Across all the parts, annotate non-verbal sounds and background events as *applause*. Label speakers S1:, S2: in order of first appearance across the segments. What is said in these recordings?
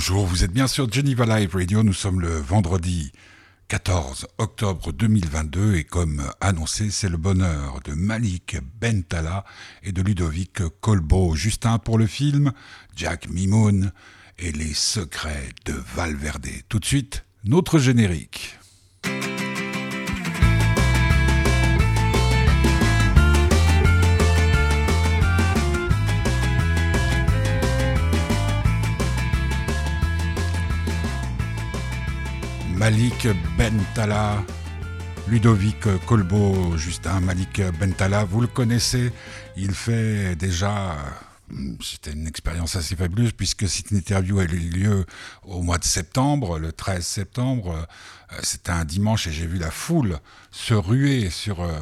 S1: Bonjour, vous êtes bien sur Geneva Live Radio. Nous sommes le vendredi 14 octobre 2022 et comme annoncé, c'est le bonheur de Malik Bentala et de Ludovic Colbo. Justin pour le film, Jack Mimoun et les secrets de Valverde. Tout de suite, notre générique. Malik Bentala, Ludovic Colbo, Justin Malik Bentala, vous le connaissez, il fait déjà c'était une expérience assez fabuleuse puisque cette interview a eu lieu au mois de septembre, le 13 septembre. Euh, c'était un dimanche et j'ai vu la foule se ruer sur euh,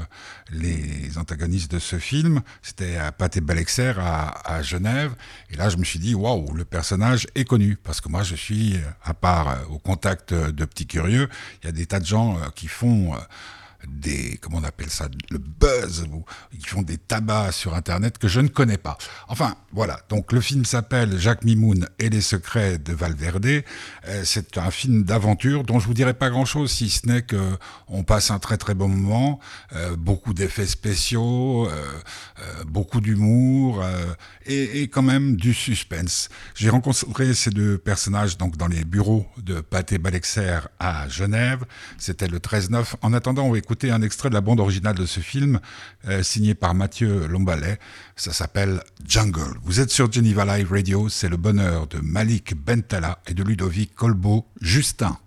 S1: les antagonistes de ce film. C'était à Pâté Balexer à, à, Genève. Et là, je me suis dit, waouh, le personnage est connu. Parce que moi, je suis, à part euh, au contact de petits curieux, il y a des tas de gens qui font des, comment on appelle ça, le buzz, ils font des tabacs sur Internet que je ne connais pas. Enfin, voilà. Donc le film s'appelle Jacques Mimoun et les secrets de Valverde. Euh, c'est un film d'aventure dont je vous dirai pas grand-chose, si ce n'est que on passe un très très bon moment, euh, beaucoup d'effets spéciaux, euh, beaucoup d'humour et, et, quand même du suspense. J'ai rencontré ces deux personnages donc dans les bureaux de Pathé Balexer à Genève. C'était le 13-9. En attendant, on va un extrait de la bande originale de ce film, euh, signé par Mathieu Lombalet. Ça s'appelle Jungle. Vous êtes sur Geneva Live Radio, c'est le bonheur de Malik Bentala et de Ludovic Colbeau Justin.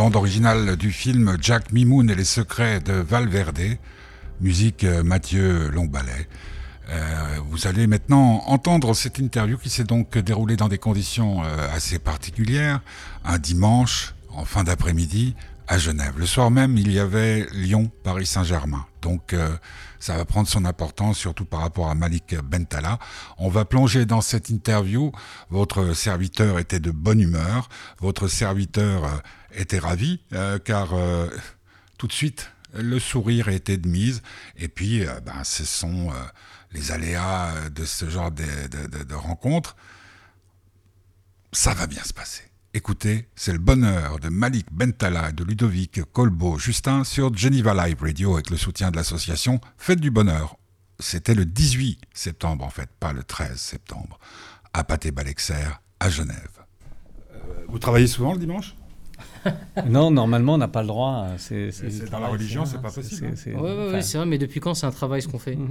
S1: Bande originale du film Jack Mimoun et les secrets de Valverde, musique euh, Mathieu Longbalet. Euh, vous allez maintenant entendre cette interview qui s'est donc déroulée dans des conditions euh, assez particulières, un dimanche en fin d'après-midi à Genève. Le soir même, il y avait Lyon-Paris-Saint-Germain. Donc ça va prendre son importance, surtout par rapport à Malik Bentala. On va plonger dans cette interview. Votre serviteur était de bonne humeur. Votre serviteur était ravi, euh, car euh, tout de suite, le sourire était de mise. Et puis, euh, ben, ce sont les aléas de ce genre de, de, de rencontres. Ça va bien se passer. Écoutez, c'est le bonheur de Malik Bentala et de Ludovic Colbo Justin sur Geneva Live Radio avec le soutien de l'association Fête du Bonheur. C'était le 18 septembre en fait, pas le 13 septembre, à Pathé-Balexer, à Genève. vous travaillez souvent le dimanche? *laughs*
S2: Non, normalement, on n'a pas le droit.
S1: C'est, dans la religion, c'est pas possible.
S3: Oui, ouais, c'est vrai, mais depuis quand c'est un travail ce qu'on fait? *laughs*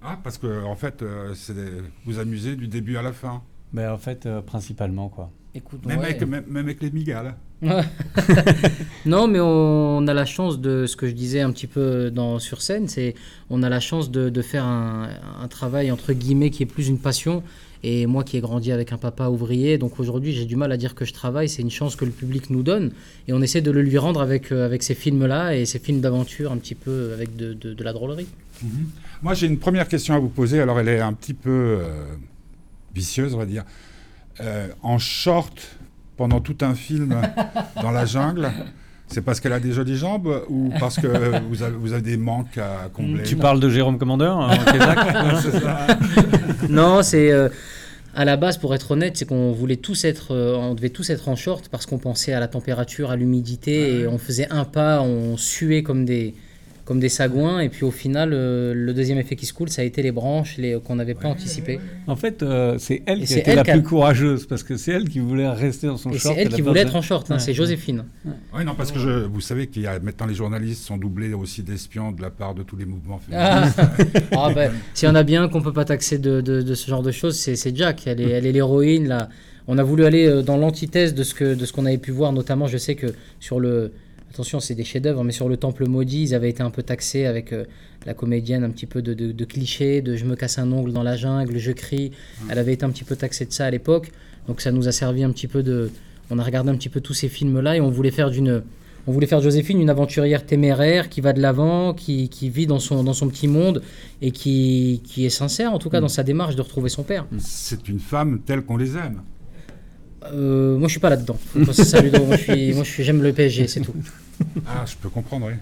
S1: Ah, parce que en fait, euh, c'est vous amusez du début à la fin.
S2: Ben, en fait, euh, principalement, quoi.
S1: Écoute, même, avec, même, avec, les migales. *laughs*
S3: non, mais on, a la chance de ce que je disais un petit peu dans, sur scène, c'est on a la chance de, de faire un, un, travail entre guillemets qui est plus une passion et moi qui ai grandi avec un papa ouvrier, donc aujourd'hui j'ai du mal à dire que je travaille, c'est une chance que le public nous donne. Et on essaie de le lui rendre avec, euh, avec ces films-là et ces films d'aventure un petit peu avec de, de, la drôlerie.
S1: Mhm. Moi j'ai une première question à vous poser, alors elle est un petit peu euh, vicieuse on va dire. Euh, en short, pendant tout un film *laughs* dans la jungle c'est parce qu'elle a des jolies jambes ou parce que vous avez, vous avez des manques à combler
S2: Tu parles de Jérôme Commandeur hein, *laughs* *laughs*
S3: Non, c'est euh, à la base, pour être honnête, c'est qu'on voulait tous être, euh, on devait tous être en short parce qu'on pensait à la température, à l'humidité, et on faisait un pas, on suait comme des, comme des sagouins. Et puis au final, euh, le deuxième effet qui se coule, ça a été les branches les, qu'on n'avait pas anticipé.
S2: En fait, euh, c'est elle qui était la plus courageuse parce que c'est elle qui voulait rester dans son short.
S3: C'est elle qui voulait être en short, hein, c'est Joséphine.
S1: Oui, non, parce que je, vous savez qu'il y a maintenant les journalistes sont doublés aussi d'espions de la part de tous les mouvements féministes. *laughs*
S3: Ah. ah ben, S'il y en a bien qu'on peut pas taxer de, de, ce genre de choses, c'est Jack. Elle est, elle est l'héroïne. Là. On a voulu aller euh, dans l'antithèse de ce que de ce qu'on avait pu voir, notamment, je sais que sur le attention, c'est des chefs-d'œuvre, mais sur le Temple maudit, ils avaient été un peu taxés avec euh, la comédienne, un petit peu de, clichés, de je me casse un ongle dans la jungle, je crie. Elle avait été un petit peu taxée de ça à l'époque, donc ça nous a servi un petit peu de. On a regardé un petit peu tous ces films-là et on voulait faire d'une. On voulait faire Joséphine une aventurière téméraire qui va de l'avant, qui, vit dans son, dans son petit monde et qui, qui est sincère, en tout cas, dans sa démarche de retrouver son père.
S1: C'est une femme telle qu'on les aime.
S3: Euh, moi, je suis pas là-dedans. moi, moi, j'aime le PSG, c'est tout.
S1: Ah, je peux comprendre, oui.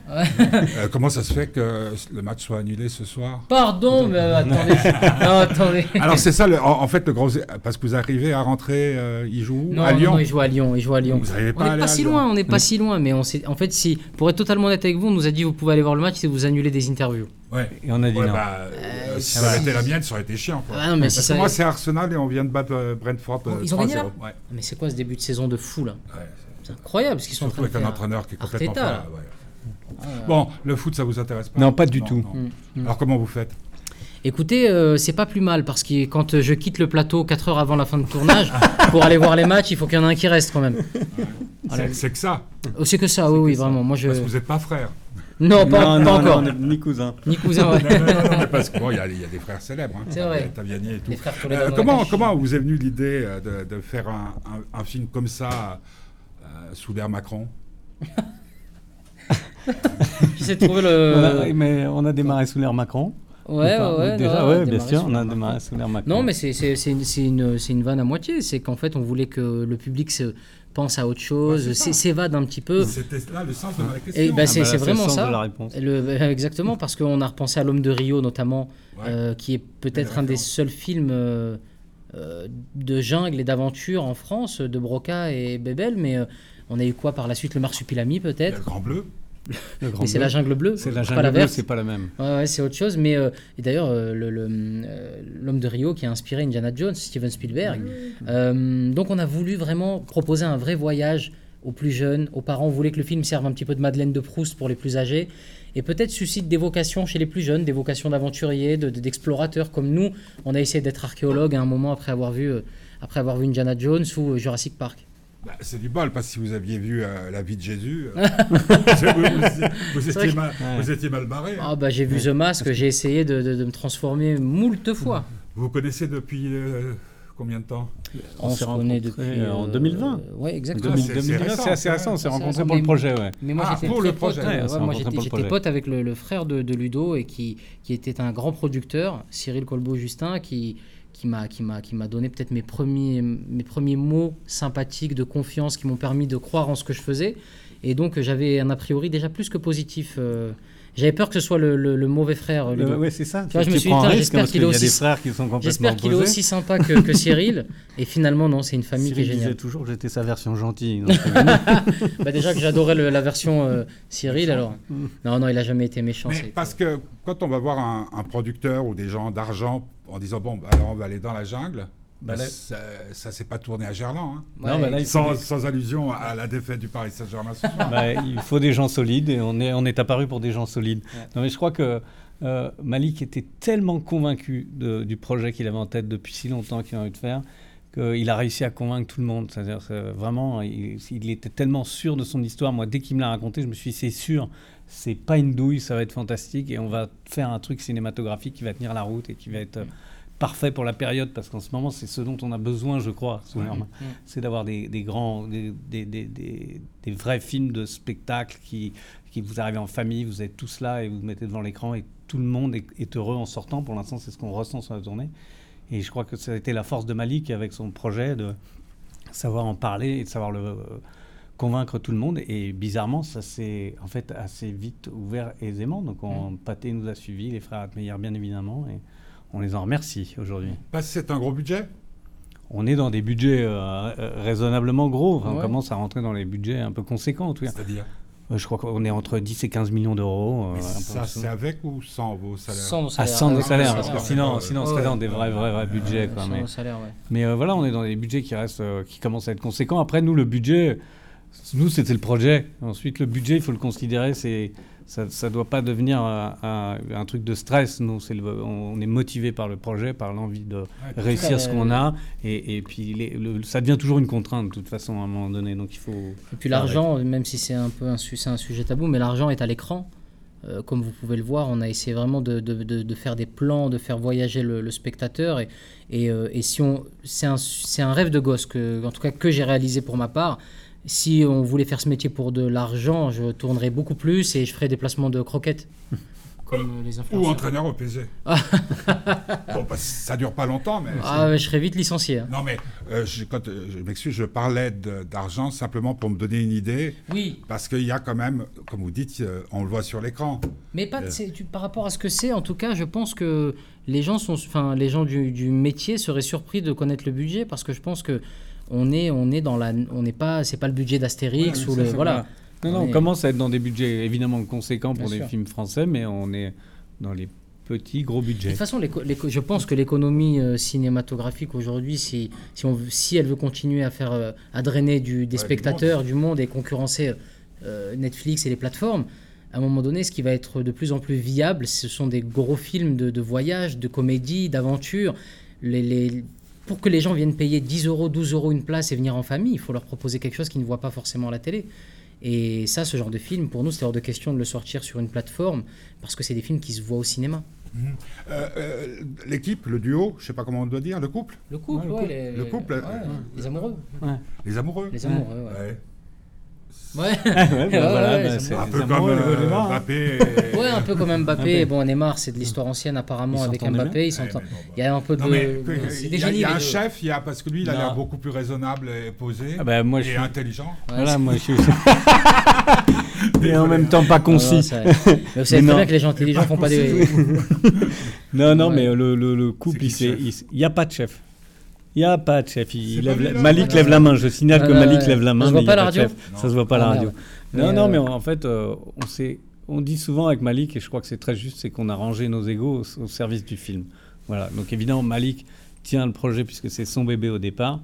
S1: Euh, comment ça se fait que le match soit annulé ce soir?
S3: Pardon, mais euh, attendez.
S1: Alors c'est ça, en, fait, le gros, parce que vous arrivez à rentrer, euh, il joue
S3: non,
S1: à Lyon?
S3: Non, il joue à Lyon, il joue à Lyon.
S1: Vous on n'est
S3: pas, si loin, on n'est pas si loin, mais on en fait, si, pour être totalement honnête avec vous, on nous a dit vous pouvez aller voir le match si vous annulez des interviews.
S1: Ouais.
S2: Et on a dit non.
S1: Bah, si ça avait été la mienne, ça aurait été chiant.
S3: Ah, non, mais si
S1: moi, c'est Arsenal et on vient de battre Brentford.
S3: Oh, ils ont gagné là Mais c'est quoi ce début de saison de fou là C'est incroyable ce qu'ils sont en train de
S1: faire. avec un entraîneur qui est complètement Bon, le foot, ça vous intéresse pas
S2: Non, pas du tout.
S1: Mm. Alors comment vous faites
S3: Écoutez, euh, c'est pas plus mal parce que quand je quitte le plateau 4 heures avant la fin de tournage *laughs* pour aller voir les matchs, il faut qu'il y en ait un qui reste quand même.
S1: C'est que ça.
S3: Oh, c'est que ça, oui, oui, vraiment. Moi, je...
S1: Parce que vous n'êtes pas frère.
S3: Non, pas, encore.
S2: ni cousin.
S3: Ni cousin, ouais. *laughs*
S1: parce qu'il y, a des frères célèbres. Hein,
S3: c'est vrai.
S1: Taviani et tout. frères euh, comment, comment vous est venue l'idée euh, de, faire un, film comme ça sous l'air Macron? *laughs*
S3: J'essaie de trouver le.
S2: On a, mais on a démarré sous l'air Macron.
S3: Ouais, ouais,
S2: déjà, ouais, bien sûr, on a démarré sous l'air Macron.
S3: Non, mais c'est une, une, une, vanne à moitié. C'est qu'en fait, on voulait que le public se pense à autre chose, s'évade un petit peu.
S1: C'était là le sens de ma question.
S3: Bah, c'est ah bah vraiment ça. Le, exactement, parce qu'on a repensé à L'homme de Rio, notamment, euh, qui est peut-être un des seuls films. Euh, euh, de jungle et d'aventure en France, de Broca et Bebel, mais on a eu quoi par la suite? Le Marsupilami peut-être?
S1: Le Grand Bleu
S3: mais c'est la jungle bleue.
S2: C'est la jungle bleue, c'est pas la même.
S3: Ouais, c'est autre chose. Mais euh, et d'ailleurs, euh, euh, l'homme de Rio qui a inspiré Indiana Jones, Steven Spielberg. donc on a voulu vraiment proposer un vrai voyage aux plus jeunes, aux parents. On voulait que le film serve un petit peu de Madeleine de Proust pour les plus âgés et peut-être suscite des vocations chez les plus jeunes, des vocations d'aventuriers, d'explorateurs comme nous. On a essayé d'être archéologue à un moment après avoir vu, après avoir vu Indiana Jones ou Jurassic Park.
S1: Bah, c'est du bol, parce que si vous aviez vu euh, la vie de Jésus, euh, vous, étiez mal, barré. Hein.
S3: Ah, bah, j'ai vu The Mask, j'ai essayé de, me transformer moult fois.
S1: Vous connaissez depuis euh, combien de temps?
S2: On, s'est rencontrés depuis, en 2020.
S3: oui, exactement.
S2: c'est assez récent, on s'est rencontrés pour le projet. Ouais.
S3: Mais moi, ah, pour le projet. moi, j'étais pote avec le, frère de, Ludo, et qui, qui était un grand producteur, Cyril Colbeau-Justin, qui qui m'a qui m'a qui m'a donné peut-être mes premiers mes premiers mots sympathiques de confiance qui m'ont permis de croire en ce que je faisais. Et donc j'avais un a priori déjà plus que positif euh, j'avais peur que ce soit le, le, mauvais frère.
S2: oui, c'est ça.
S3: je me suis dit, j'espère qu'il est aussi. J'espère qu'il est aussi sympa que, que *laughs* Cyril. Et finalement, non, c'est une famille qui est géniale.
S2: disait toujours que j'étais sa version gentille. *laughs*
S3: bah déjà que j'adorais la version euh, Cyril, alors. Non, non, il a jamais été méchant.
S1: parce que quand on va voir un, un producteur ou des gens d'argent en disant bon, bah, alors on va aller dans la jungle. Bah, ça, ça s'est pas tourné à Gerland. Hein. non, bah sans, allusion à la défaite du Paris Saint-Germain.
S2: bah, il faut des gens solides et on est, on est apparu pour des gens solides. Non, mais je crois que euh, Malik était tellement convaincu du projet qu'il avait en tête depuis si longtemps qu'il a envie de faire qu'il a réussi à convaincre tout le monde. C'est-à-dire vraiment, il, il, était tellement sûr de son histoire. Moi, dès qu'il me l'a raconté, je me suis dit c'est sûr, c'est pas une douille, ça va être fantastique et on va faire un truc cinématographique qui va tenir la route et qui va être parfait pour la période parce qu'en ce moment c'est ce dont on a besoin je crois c'est d'avoir des, grands des, des, vrais films de spectacle qui, qui vous arrivent en famille vous êtes tous là et vous, vous mettez devant l'écran et tout le monde est, heureux en sortant pour l'instant c'est ce qu'on ressent sur la tournée et je crois que ça a été la force de Malik avec son projet de savoir en parler et de savoir le convaincre tout le monde. Et bizarrement, ça s'est en fait assez vite ouvert aisément. Donc, on, mm. Pathé nous a suivis, les frères Atmeyer bien évidemment, et on les en remercie aujourd'hui.
S1: Parce que c'est un gros budget
S2: on est dans des budgets euh, raisonnablement gros. On commence à rentrer dans les budgets un peu conséquents.
S1: C'est-à-dire
S2: euh, je crois qu'on est entre 10 et 15 millions d'euros.
S1: Euh, ça, c'est avec ou sans vos salaires Sans
S3: nos salaires.
S2: Ah, sans nos salaires, parce que sinon, sinon on serait dans des vrais, vrais, vrais budgets. Quoi, mais mais voilà, on est dans des budgets qui, restent, qui commencent à être conséquents. Après, nous, le budget, nous, c'était le projet. Ensuite, le budget, il faut le considérer, c'est ça ne doit pas devenir un, un, truc de stress. Nous, c'est on est motivé par le projet, par l'envie de réussir ce qu'on a. Et, et puis, le, ça devient toujours une contrainte, de toute façon, à un moment donné. Donc, il faut.
S3: Et puis, l'argent, même si c'est un peu un, un sujet tabou, mais l'argent est à l'écran. Euh, comme vous pouvez le voir, on a essayé vraiment de, de, de, faire des plans, de faire voyager le, spectateur. Et, et, euh, et si on, c'est un, un, rêve de gosse, que, en tout cas que j'ai réalisé pour ma part si on voulait faire ce métier pour de l'argent, je tournerais beaucoup plus et je ferais des placements de croquettes. *laughs*
S1: Comme les Ou entraîneur au PSG. *laughs* bon, bah, ça dure pas longtemps, mais.
S3: Ah, je serais vite licencié. Hein.
S1: Non, mais euh, je, quand, euh, je m'excuse, je parlais d'argent simplement pour me donner une idée.
S3: Oui.
S1: Parce qu'il y a quand même, comme vous dites, euh, on le voit sur l'écran.
S3: Mais pas, par rapport à ce que c'est, en tout cas, je pense que les gens, sont, enfin, les gens du, du métier seraient surpris de connaître le budget parce que je pense que on est, on est dans la, on n'est pas, c'est pas le budget d'Astérix ou le, voilà.
S2: Non, non, on, commence à être dans des budgets évidemment conséquents pour des films français, mais on est dans les petits gros budgets.
S3: De toute façon, je pense que l'économie euh, cinématographique aujourd'hui, si, si, on, si elle veut continuer à faire, euh, à drainer du, des spectateurs, du monde. et concurrencer euh, Netflix et les plateformes, à un moment donné, ce qui va être de plus en plus viable, ce sont des gros films de, de voyage, de comédie, d'aventure. Les, les, pour que les gens viennent payer 10 euros, 12 euros une place et venir en famille, il faut leur proposer quelque chose qu'ils ne voient pas forcément à la télé. Et ça, ce genre de film, pour nous, c'est hors de question de le sortir sur une plateforme, parce que c'est des films qui se voient au cinéma.
S1: Mhm. Euh, euh, l'équipe, le duo, je ne sais pas comment on doit dire, le couple?
S3: Le couple,
S1: ouais,
S3: les,
S1: le couple,
S3: les amoureux.
S1: Les amoureux
S3: Les amoureux, *laughs* ouais.
S2: Ouais, bah
S1: c'est un peu comme euh, Mbappé. *laughs*
S3: Ouais, un peu comme Mbappé. Bon, Neymar, c'est de l'histoire ancienne apparemment avec Mbappé. Ils Il y a un peu de.
S1: il y a, un chef, il y a, parce que lui, il a l'air beaucoup plus raisonnable et posé ah bah, moi, et je suis... intelligent.
S2: voilà, moi je suis. *laughs* et en même temps pas concis.
S3: vous savez très bien que les gens intelligents font pas des.
S2: non, non, mais le couple, il n'y a pas de chef. Il n'y a pas de chef. Malik lève la main. Je signale que Malik lève la main.
S3: Ça se voit pas la radio
S2: Ça se voit pas à la radio. Non, non, mais en fait, euh, on, sait, on dit souvent avec Malik, et je crois que c'est très juste, c'est qu'on a rangé nos égaux au, service du film. Voilà. Donc évidemment, Malik tient le projet puisque c'est son bébé au départ.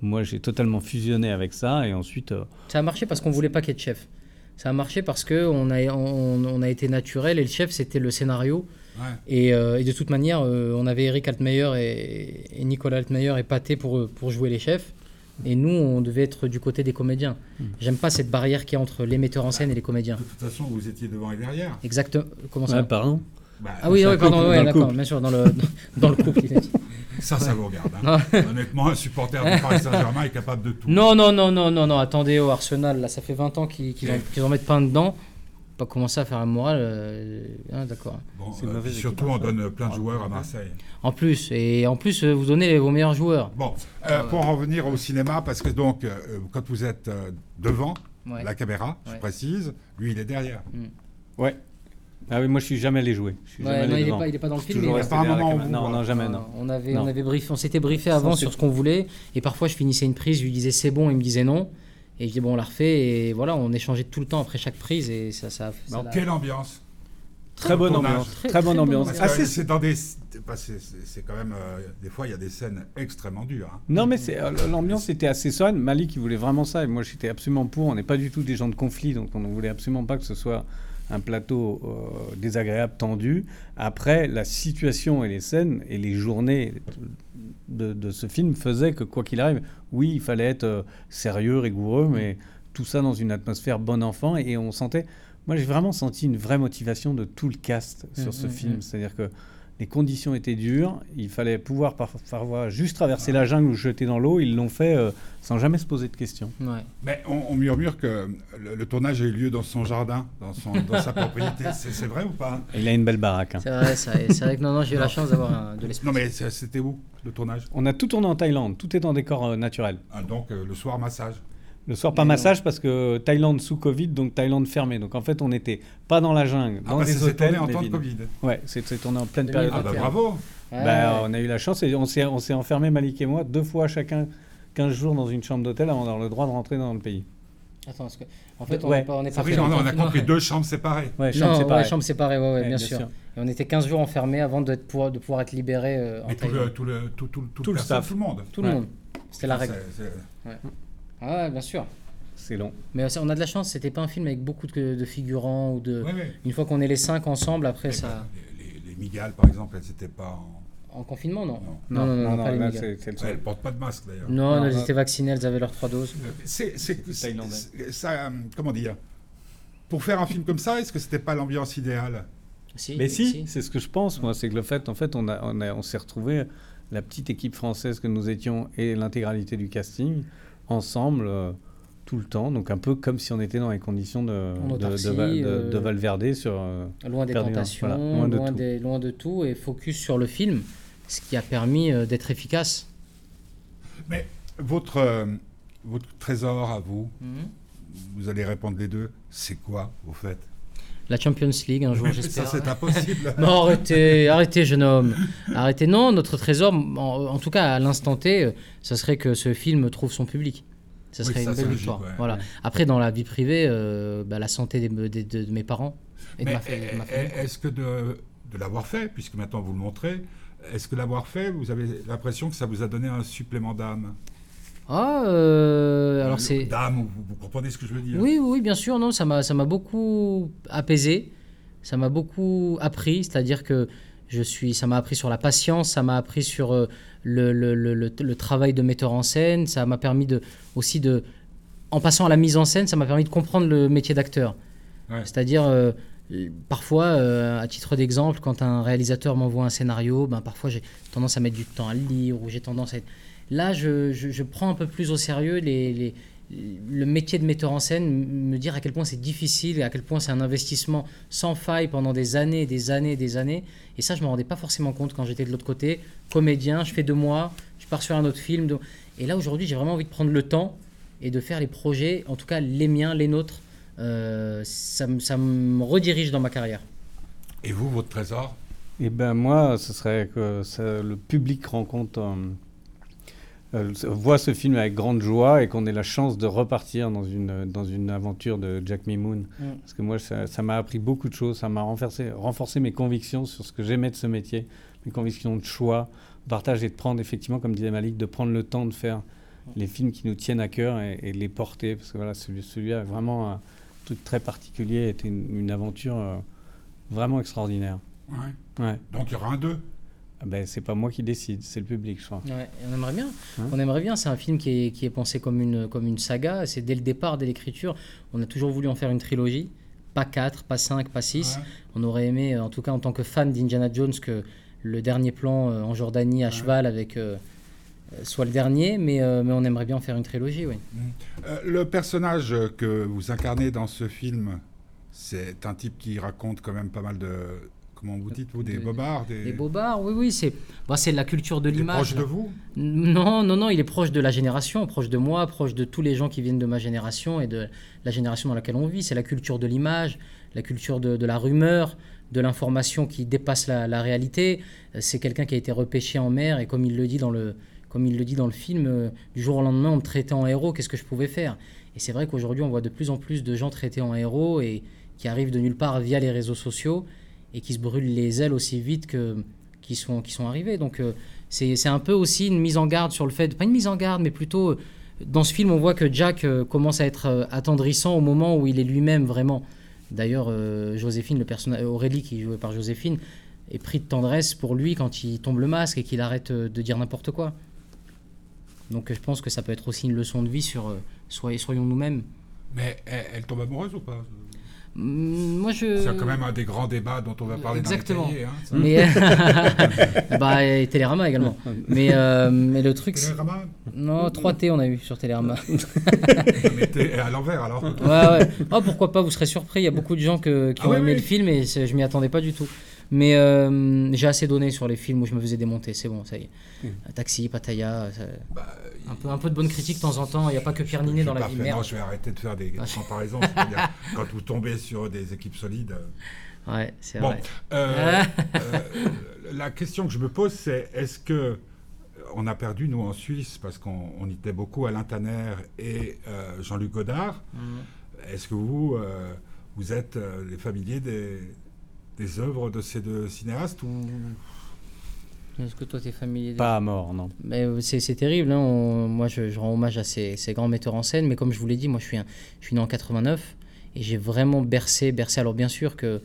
S2: Moi, j'ai totalement fusionné avec ça, et ensuite. Euh,
S3: ça a marché parce qu'on voulait pas qu'il y ait de chef. Ça a marché parce qu'on a, on a été naturel, et le chef, c'était le scénario. Euh, et, de toute manière, euh, on avait Eric Altmeyer et, Nicolas Altmeyer et Pathé pour, pour jouer les chefs. Et nous, on devait être du côté des comédiens. Hmm. J'aime pas cette barrière qui est entre les metteurs en scène et les comédiens. De
S1: toute façon, vous étiez devant et derrière.
S3: Exactement. Comment ça
S2: Pardon
S3: bah, Ah oui, pardon, d'accord, bien sûr, dans le, dans, le couple.
S1: Ça, ça vous regarde. Hein. *laughs* Honnêtement, un supporter de Paris Saint-Germain est capable de tout.
S3: Non, non, non, non, non, non. Attendez, au Arsenal, là, ça fait 20 ans qu'ils qu en, mettent pas dedans pas commencer à faire un moral. Euh, hein, d'accord.
S1: Bon, euh, surtout, on donne plein de joueurs à Marseille.
S3: En plus, et en plus, euh, vous donnez vos meilleurs joueurs.
S1: Bon, pour en revenir au cinéma, parce que donc, quand vous êtes devant la caméra, je précise, lui, il est derrière.
S2: Mm. Ouais. Ah oui, moi je suis jamais allé jouer.
S3: il n'est pas, pas, dans le film.
S1: Mais... Pas un moment
S2: non, non, jamais, non.
S3: On avait, on avait briefé, on s'était briefé avant sur ce qu'on voulait, et parfois je finissais une prise, je lui disais c'est bon, il me disait non. Et je dis, bon, on l'a refait. Et voilà, on échangeait tout le temps après chaque prise. Et ça, ça,
S1: Dans quelle ambiance
S2: Très bonne ambiance. Très, bonne ambiance.
S1: Ah, c'est dans des. C'est quand même. Euh, des fois, il y a des scènes extrêmement dures. Hein.
S2: Non, mais euh, l'ambiance était assez sereine. Malik, il voulait vraiment ça. Et moi, j'étais absolument pour. On n'est pas du tout des gens de conflit. Donc, on ne voulait absolument pas que ce soit un plateau euh, désagréable, tendu. Après, la situation et les scènes et les journées de, ce film faisaient que, quoi qu'il arrive, oui, il fallait être euh, sérieux, rigoureux, mais tout ça dans une atmosphère bon enfant. Et on sentait. Moi, j'ai vraiment senti une vraie motivation de tout le cast sur ce mmh, mmh, film. Mmh. C'est-à-dire que les conditions étaient dures. Il fallait pouvoir parfois juste traverser la jungle ou jeter dans l'eau. Ils l'ont fait euh, sans jamais se poser de questions.
S1: Mais on, murmure que le, tournage a eu lieu dans son jardin, dans, sa propriété. *laughs* C'est vrai ou pas?
S2: Il a une belle baraque. Hein.
S3: C'est vrai, c'est vrai que non, non j'ai eu la chance d'avoir de l'espace.
S1: Non, mais c'était où le tournage?
S2: On a tout tourné en Thaïlande. Tout est en décor euh, naturel.
S1: Ah, donc euh, le soir, massage
S2: le soir, pas massage parce que Thaïlande sous Covid, donc Thaïlande fermée. Donc en fait, on n'était pas dans la jungle,
S1: ah
S2: dans
S1: bah
S2: des hôtels.
S1: tourné en temps de Covid.
S2: Ouais, c'est tourné en pleine période.
S1: Ah bah bravo.
S2: Bah, on a eu la chance et on s'est enfermé, Malik et moi, deux fois chacun 15 jours dans une chambre d'hôtel avant d'avoir le droit de rentrer dans le pays.
S3: Attends, parce que, en fait, on, ouais. pas, on est
S1: pas oui, on, a compris deux chambres séparées.
S3: Ouais, chambres séparées. Ouais, chambres séparées, ouais, ouais, bien, sûr. Et on était 15 jours enfermés avant de pouvoir, de pouvoir être libérés. Euh,
S1: Mais tout le, tout, le, tout, tout, tout, le, staff. tout le monde.
S3: Tout le monde. C'était la règle. Ah ouais, bien sûr.
S2: C'est long.
S3: Mais on a de la chance, c'était pas un film avec beaucoup de, de figurants ou de. Une fois qu'on est les cinq ensemble, après ça.
S1: Les, les, Migales, par exemple, elles n'étaient pas
S3: en. En confinement, non
S2: Non, non, non, non, pas les
S1: Elles ne portent pas de masque d'ailleurs.
S3: Non, elles étaient vaccinées, elles avaient leurs trois doses.
S1: C'est ça, euh, comment dire? Pour faire un film comme ça, est-ce que c'était pas l'ambiance idéale?
S2: Si, Mais si, c'est ce que je pense, moi. C'est que le fait, en fait, on, a, on, a, on s'est retrouvé la petite équipe française que nous étions et l'intégralité du casting ensemble. Euh, tout le temps, donc un peu comme si on était dans les conditions de, de, de, euh, Valverde sur
S3: euh, loin des tentations, loin, de loin, de tout et focus sur le film, ce qui a permis euh, d'être efficace.
S1: Mais votre votre trésor à vous, mhm. vous allez répondre les deux, c'est quoi au fait?
S3: La Champions League un jour, j'espère.
S1: Ça, c'est impossible. *laughs*
S3: non, arrêtez, arrêtez, jeune homme. Arrêtez. Non, notre trésor, en, en tout cas à l'instant T, ça serait que ce film trouve son public. Ce serait une belle victoire. voilà. Après, dans la vie privée, euh, bah, la santé de, mes parents et de ma, famille.
S1: Est-ce que de, l'avoir fait, puisque maintenant vous le montrez, est-ce que l'avoir fait, vous avez l'impression que ça vous a donné un supplément d'âme?
S3: Ah, euh, alors c'est.
S1: D'âme, vous, comprenez ce que je veux dire
S3: Oui, oui, bien sûr. Non, ça m'a, ça m'a beaucoup apaisé, ça m'a beaucoup appris. C'est-à-dire que je suis, ça m'a appris sur la patience, ça m'a appris sur euh, le, le, le, le, travail de metteur en scène, ça m'a permis de, aussi de, en passant à la mise en scène, ça m'a permis de comprendre le métier d'acteur. C'est-à-dire, euh, parfois, euh, à titre d'exemple, quand un réalisateur m'envoie un scénario, ben, parfois j'ai tendance à mettre du temps à le lire, ou j'ai tendance à être... Là, je, je, je, prends un peu plus au sérieux les, les le métier de metteur en scène, me dire à quel point c'est difficile et à quel point c'est un investissement sans faille pendant des années, des années, des années. Et ça, je ne me rendais pas forcément compte quand j'étais de l'autre côté. Comédien, je fais deux mois, je pars sur un autre film. Et là, aujourd'hui, j'ai vraiment envie de prendre le temps et de faire les projets, en tout cas les miens, les nôtres. Euh, ça, ça, me redirige dans ma carrière.
S1: Et vous, votre trésor?
S2: Eh ben moi, ce serait que le public rencontre... Euh, voit ce film avec grande joie et qu'on ait la chance de repartir dans une, dans une aventure de Jack Mimoun. Mm. Parce que moi, ça m'a appris beaucoup de choses, ça m'a renforcé, renforcé mes convictions sur ce que j'aimais de ce métier, mes convictions de choix, de partage et de prendre, effectivement, comme disait Malik, de prendre le temps de faire les films qui nous tiennent à cœur et, de les porter. Parce que voilà, celui, celui a vraiment un truc très particulier, était une, une aventure euh, vraiment extraordinaire.
S1: Ouais. ouais. Donc il y aura un 2
S2: ah ben, c'est pas moi qui décide, c'est le public, je crois.
S3: Ouais, on aimerait bien. Hein on aimerait bien. C'est un film qui est, qui est, pensé comme une, comme une saga. C'est dès le départ, dès l'écriture. On a toujours voulu en faire une trilogie. Pas 4, pas 5, pas 6. On aurait aimé, en tout cas en tant que fan d'Indiana Jones, que le dernier plan euh, en Jordanie à cheval avec euh, euh, soit le dernier, mais, mais on aimerait bien en faire une trilogie, oui.
S1: Mmh. le personnage que vous incarnez dans ce film, c'est un type qui raconte quand même pas mal de comment vous dites, vous, des bobards
S3: des... bobards, oui, oui, c'est bah, la culture de l'image.
S1: proche de vous
S3: Non, non, non, il est proche de la génération, proche de moi, proche de tous les gens qui viennent de ma génération et de la génération dans laquelle on vit. C'est la culture de l'image, la culture de, la rumeur, de l'information qui dépasse la, réalité. C'est quelqu'un qui a été repêché en mer et comme il le dit dans le, comme il le, dit dans le film, euh, du jour au lendemain, on me traitait en héros, qu'est-ce que je pouvais faire? Et c'est vrai qu'aujourd'hui, on voit de plus en plus de gens traités en héros et qui arrivent de nulle part via les réseaux sociaux et qui se brûlent les ailes aussi vite que qui sont, qui sont arrivés. Donc euh, c'est un peu aussi une mise en garde sur le fait, pas une mise en garde, mais plutôt dans ce film on voit que Jack euh, commence à être euh, attendrissant au moment où il est lui-même vraiment. D'ailleurs Joséphine, le personnage Aurélie qui est jouée par Joséphine, est pris de tendresse pour lui quand il tombe le masque et qu'il arrête de dire n'importe quoi. Donc je pense que ça peut être aussi une leçon de vie sur soyez, soyons nous-mêmes.
S1: Mais elle, tombe amoureuse ou pas?
S3: Moi, je.
S1: C'est quand même un des grands débats dont on va parler
S3: Exactement.
S1: dans les. Hein, ça.
S3: Mais *laughs* *laughs* bah, et Télérama également. Mais, euh, mais le truc,
S1: Télérama
S3: non, 3T on a eu sur Télérama. *laughs*
S1: Mais à l'envers alors.
S3: Ouais, ouais. Oh, pourquoi pas, vous serez surpris. Il y a beaucoup de gens que- qui
S1: Ah
S3: ont
S1: oui,
S3: aimé
S1: oui.
S3: le film et je m'y attendais pas du tout. Mais euh, j'ai assez donné sur les films où je me faisais démonter, c'est bon, ça y est.
S2: Mm.
S3: Taxi, Pattaya, ça-
S1: Bah,
S3: un, peu, un peu de bonne critique de temps en temps. Il n'y a pas que Pierre Ninet dans la vie, merde.
S1: Non, je vais arrêter de faire des
S3: Ah.
S1: comparaisons. c'est-à-dire, *laughs* quand vous tombez sur des équipes solides. euh,
S3: Ouais, c'est
S1: Bon,
S3: vrai.
S1: euh, *laughs* euh, la question que je me pose, c'est est-ce que euh, on a perdu nous en Suisse parce qu'on on était beaucoup Alain Tanner et euh, Jean-Luc Godard.
S3: Mm.
S1: Est-ce que vous, euh, vous êtes euh, les familiers des, des œuvres de ces deux cinéastes ou
S3: Est-ce que toi, t'es familier de-
S2: Pas à mort, non.
S3: Mais euh, c'est c'est terrible. hein. On- moi, je, je rends hommage à ces, ces grands metteurs en scène. Mais comme je vous l'ai dit, moi, je suis, un- je suis né en 89 et j'ai vraiment bercé, bercé. Alors, bien sûr que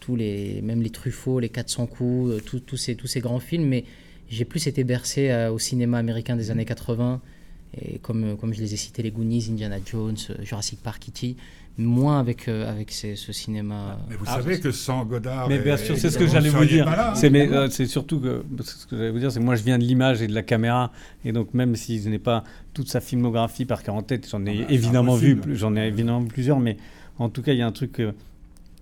S3: tous les, même les Truffaut, les 400 coups, euh, tous- tous ces, tous ces grands films, mais j'ai plus été bercé euh, au cinéma américain des années 80. Et comme, euh, comme je les ai cités, les Goonies, Indiana Jones, euh, Jurassic Park, E.T., moins avec, euh, avec ces- ce cinéma.
S1: Mais vous
S2: Ah,
S1: savez que sans Godard.
S2: Mais bien sûr, c'est ce que j'allais
S1: vous
S2: dire. C'est euh, surtout que c'est ce que j'allais vous dire, c'est que moi je viens de l'image et de la caméra, et donc même si je n'ai pas toute sa filmographie par cœur en tête, j'en ai
S1: Ah bah,
S2: évidemment vu, j'en ai évidemment plusieurs, mais en tout cas il y a un truc que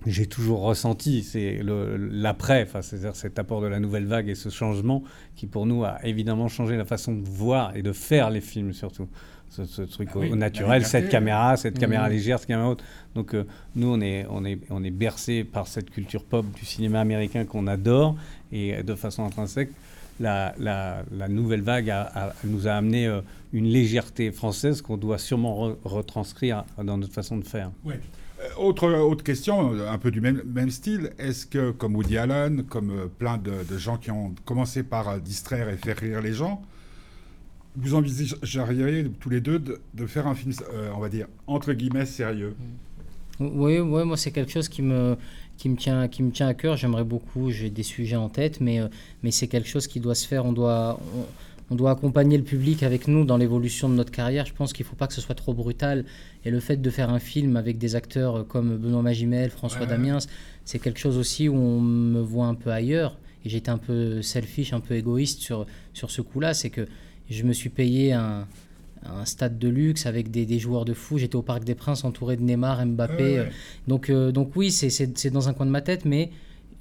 S2: j'ai toujours ressenti, c'est l'après, enfin, c'est-à-dire cet apport de la nouvelle vague et ce changement qui pour nous a évidemment changé la façon de voir et de faire les films surtout. Ce, ce truc
S1: Ah oui,
S2: au naturel, cette caméra, cette caméra légère, cette caméra haute. Donc euh, nous, on est, on est, on est bercé par cette culture pop du cinéma américain qu'on adore et euh, de façon intrinsèque, la, la, la nouvelle vague a- a- nous a amené euh, une légèreté française qu'on doit sûrement re- retranscrire dans notre façon de faire.
S1: Ouais. Euh, Autre, autre question, euh, un peu du même, même style. Est-ce que, comme Woody Allen, comme euh, plein de, gens qui ont commencé par distraire et faire rire les gens, vous envisageriez tous les deux de, faire un film, on va dire, entre guillemets, sérieux?
S3: Oui, ouais, moi c'est quelque chose qui me, qui me, tient, qui me tient à cœur. J'aimerais beaucoup, j'ai des sujets en tête, mais, mais c'est quelque chose qui doit se faire. On doit, on doit accompagner le public avec nous dans l'évolution de notre carrière. Je pense qu'il ne faut pas que ce soit trop brutal. Et le fait de faire un film avec des acteurs euh, comme Benoît Magimel, François
S1: Ouais.
S3: Damiens, c'est quelque chose aussi où on me voit un peu ailleurs. Et j'étais un peu selfish, un peu égoïste sur, sur ce coup-là. C'est que je me suis payé un, un stade de luxe avec des, des joueurs de fou. J'étais au Parc des Princes entouré de Neymar, Mbappé.
S1: Ouais,
S3: donc, euh, donc oui, c'est- dans un coin de ma tête, mais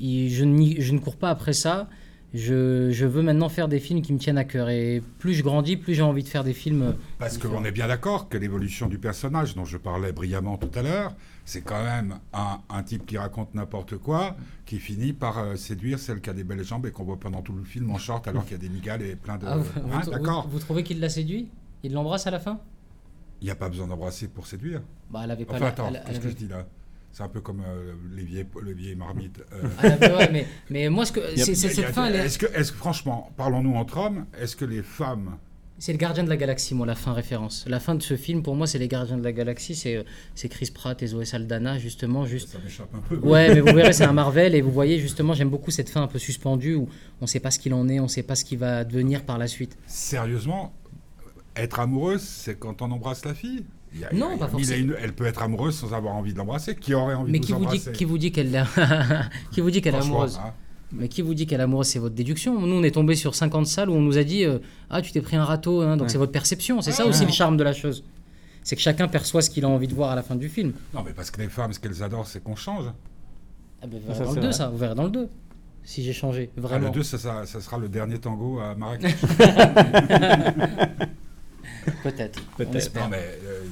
S3: je, je ne cours pas après ça. Je, je veux maintenant faire des films qui me tiennent à cœur. Et plus je grandis, plus j'ai envie de faire des films. euh,
S1: Parce qu'on est bien d'accord que l'évolution du personnage, dont je parlais brillamment tout à l'heure, c'est quand même un, un type qui raconte n'importe quoi, qui finit par euh, séduire celle qui a des belles jambes et qu'on voit pendant tout le film en short alors qu'il y a des migales et plein de...
S3: Ah, vous,
S1: Hein,
S3: vous-
S1: d'accord
S3: vous trouvez qu'il l'a séduit? Il l'embrasse à la fin?
S1: Il n'y a pas besoin d'embrasser pour séduire.
S3: bah, elle avait pas
S1: Enfin,
S3: la-
S1: attends, qu'est-ce que je dis là? C'est un peu comme euh, les, vieilles, les vieilles marmites. euh. *laughs*
S3: elle avait- ouais, mais, mais moi, ce que, c'est,
S1: a-
S3: cette fin,
S1: Est-ce que, est-ce que, franchement, parlons-nous entre hommes, est-ce que les femmes
S3: c'est le gardien de la galaxie, moi, la fin référence. La fin de ce film, pour moi, c'est les gardiens de la galaxie. C'est, euh, c'est Chris Pratt et Zoé Saldana, justement, juste
S1: Ça m'échappe un peu.
S3: Ouais, mais vous verrez, c'est un *laughs* Marvel et vous voyez justement, j'aime beaucoup cette fin un peu suspendue où on ne sait pas ce qu'il en est, on ne sait pas ce qu'il va devenir par la suite.
S1: Sérieusement, être amoureuse, c'est quand on embrasse la fille? Il y a-
S3: Non,
S1: il y a
S3: pas forcément.
S1: une- Elle peut être amoureuse sans avoir envie de l'embrasser. Qui aurait envie
S3: Mais
S1: de
S3: qui
S1: vous
S3: dit,
S1: embrasser
S3: qui vous dit qu'elle *laughs* qui vous dit qu'elle est amoureuse
S1: hein.
S3: Mais qui vous dit qu'elle est amoureuse C'est votre déduction. Nous, on est tombé sur 50 salles où on nous a dit euh, Ah, tu t'es pris un râteau, hein, donc
S2: Ouais.
S3: c'est votre perception. C'est ça aussi le charme de la chose. C'est que chacun perçoit ce qu'il a envie de voir à la fin du film.
S1: Non, mais parce que les femmes, ce qu'elles adorent, c'est qu'on change.
S3: Ah, ben, vous
S2: Ça,
S3: verrez dans le 2,
S2: vrai.
S3: ça. Vous verrez dans le 2. Si j'ai changé,
S1: Ah,
S3: vraiment.
S1: le 2, ça, ça- ça sera le dernier tango à Marrakech. *laughs* *laughs*
S3: Peut-être.
S2: Peut-être.
S1: non, mais euh,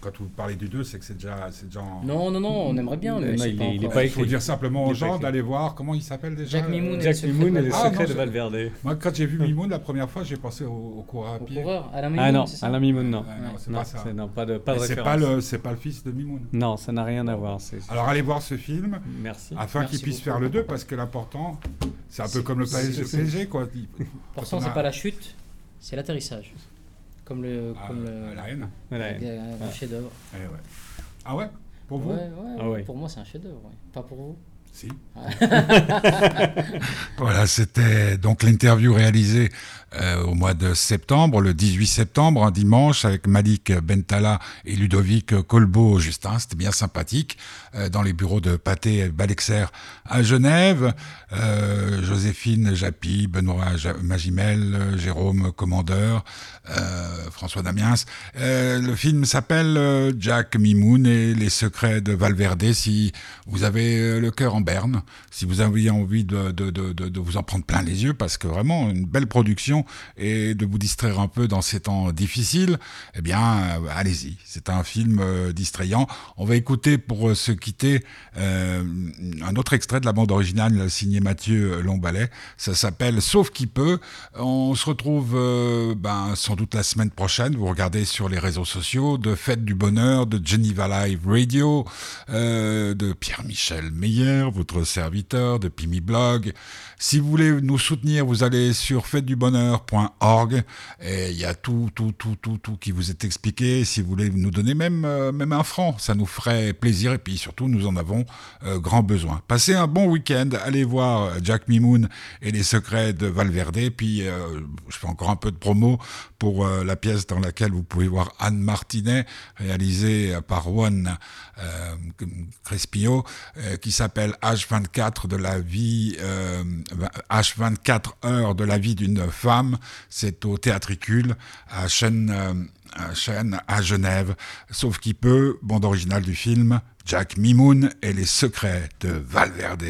S1: quand vous parlez du 2, c'est que c'est déjà, c'est déjà en-
S3: Non, non, non, on aimerait bien. Mais
S2: Non,
S3: c'est
S2: il
S3: pas
S2: est- il est
S3: encore-
S2: pas
S1: Il faut dire simplement
S2: Il
S1: aux
S2: est pas
S1: gens
S2: écrit.
S1: d'aller voir comment il s'appelle déjà.
S3: Jack Mimoun
S1: euh,
S3: et
S2: Jack Mimoun et les
S1: Ah,
S2: secrets
S1: non,
S2: de
S1: c'est-
S2: Valverde.
S1: Moi, quand j'ai vu *laughs* Mimoun la première fois, j'ai pensé au, au coureur à
S3: Au
S1: pied.
S3: coureur, Alain
S2: Ah
S3: Mimoun,
S2: non,
S3: c'est ça
S2: Alain Mimoun, non.
S1: Ouais, non, c'est
S2: Non,
S1: pas ça.
S2: c'est- non, pas de, pas de
S1: Mais C'est
S2: référence.
S1: pas le, c'est pas le fils de Mimoun.
S2: Non, ça n'a rien à voir. c'est-
S1: Alors allez voir ce film
S2: Merci.
S1: afin
S3: Merci
S1: qu'il puisse
S3: beaucoup.
S1: faire le 2 parce que l'important, c'est un peu
S3: C'est-
S1: comme le
S3: c'est-
S1: PSG,
S2: c'est-
S1: PSG, quoi. Il-
S3: Pourtant,
S1: on
S3: c'est
S1: a-
S3: pas la chute, c'est l'atterrissage. Comme le,
S1: Ah,
S3: comme
S1: à la
S3: un chef-d'œuvre.
S1: Ouais. Ah ouais? Pour vous?
S3: Ouais, ouais,
S2: Ah
S3: ouais. Pour moi, c'est un chef-d'œuvre. ouais. Pas pour vous. *laughs*
S1: Voilà, c'était donc l'interview réalisée euh, au mois de septembre, le 18 septembre, un dimanche, avec Malik Bentala et Ludovic Colbeau-Justin. C'était bien sympathique, euh, dans les bureaux de Pathé Balexer à Genève. Euh, Joséphine Japy, Benoît Magimel, Jérôme Commandeur, François Damiens. le film s'appelle Jack Mimoun et les secrets de Valverde. Si vous avez le cœur en si vous avez envie de, de, de, de vous en prendre plein les yeux, parce que vraiment, une belle production et de vous distraire un peu dans ces temps difficiles, eh bien, euh, allez-y. C'est un film euh, distrayant. On va écouter pour euh, se quitter un autre extrait de la bande originale signé Mathieu Lombalet. Ça s'appelle Sauf qui peut. On se retrouve ben, sans doute la semaine prochaine. Vous regardez sur les réseaux sociaux de Fête du Bonheur, de Geneva Live Radio, de Pierre-Michel Meyer, votre serviteur, de Pimi Blog. Si vous voulez nous soutenir, vous allez sur Fête du Bonheur et il y a tout, tout, tout, tout, tout qui vous est expliqué. Si vous voulez nous donner même, euh, même un franc, ça nous ferait plaisir. Et puis surtout, nous en avons euh, grand besoin. Passez un bon week-end. Allez voir euh, Jack Mimoun et les secrets de Valverde. Puis je fais encore un peu de promo pour la pièce dans laquelle vous pouvez voir Anne Martinet, réalisée par Juan Crespillo, qui s'appelle H24 de la vie, H24 heures de la vie d'une femme c'est au Théâtricule, à Chêne, euh, à, à Genève. Sauf qu'il peut, bande originale du film, Jack Mimoun et les secrets de Valverde.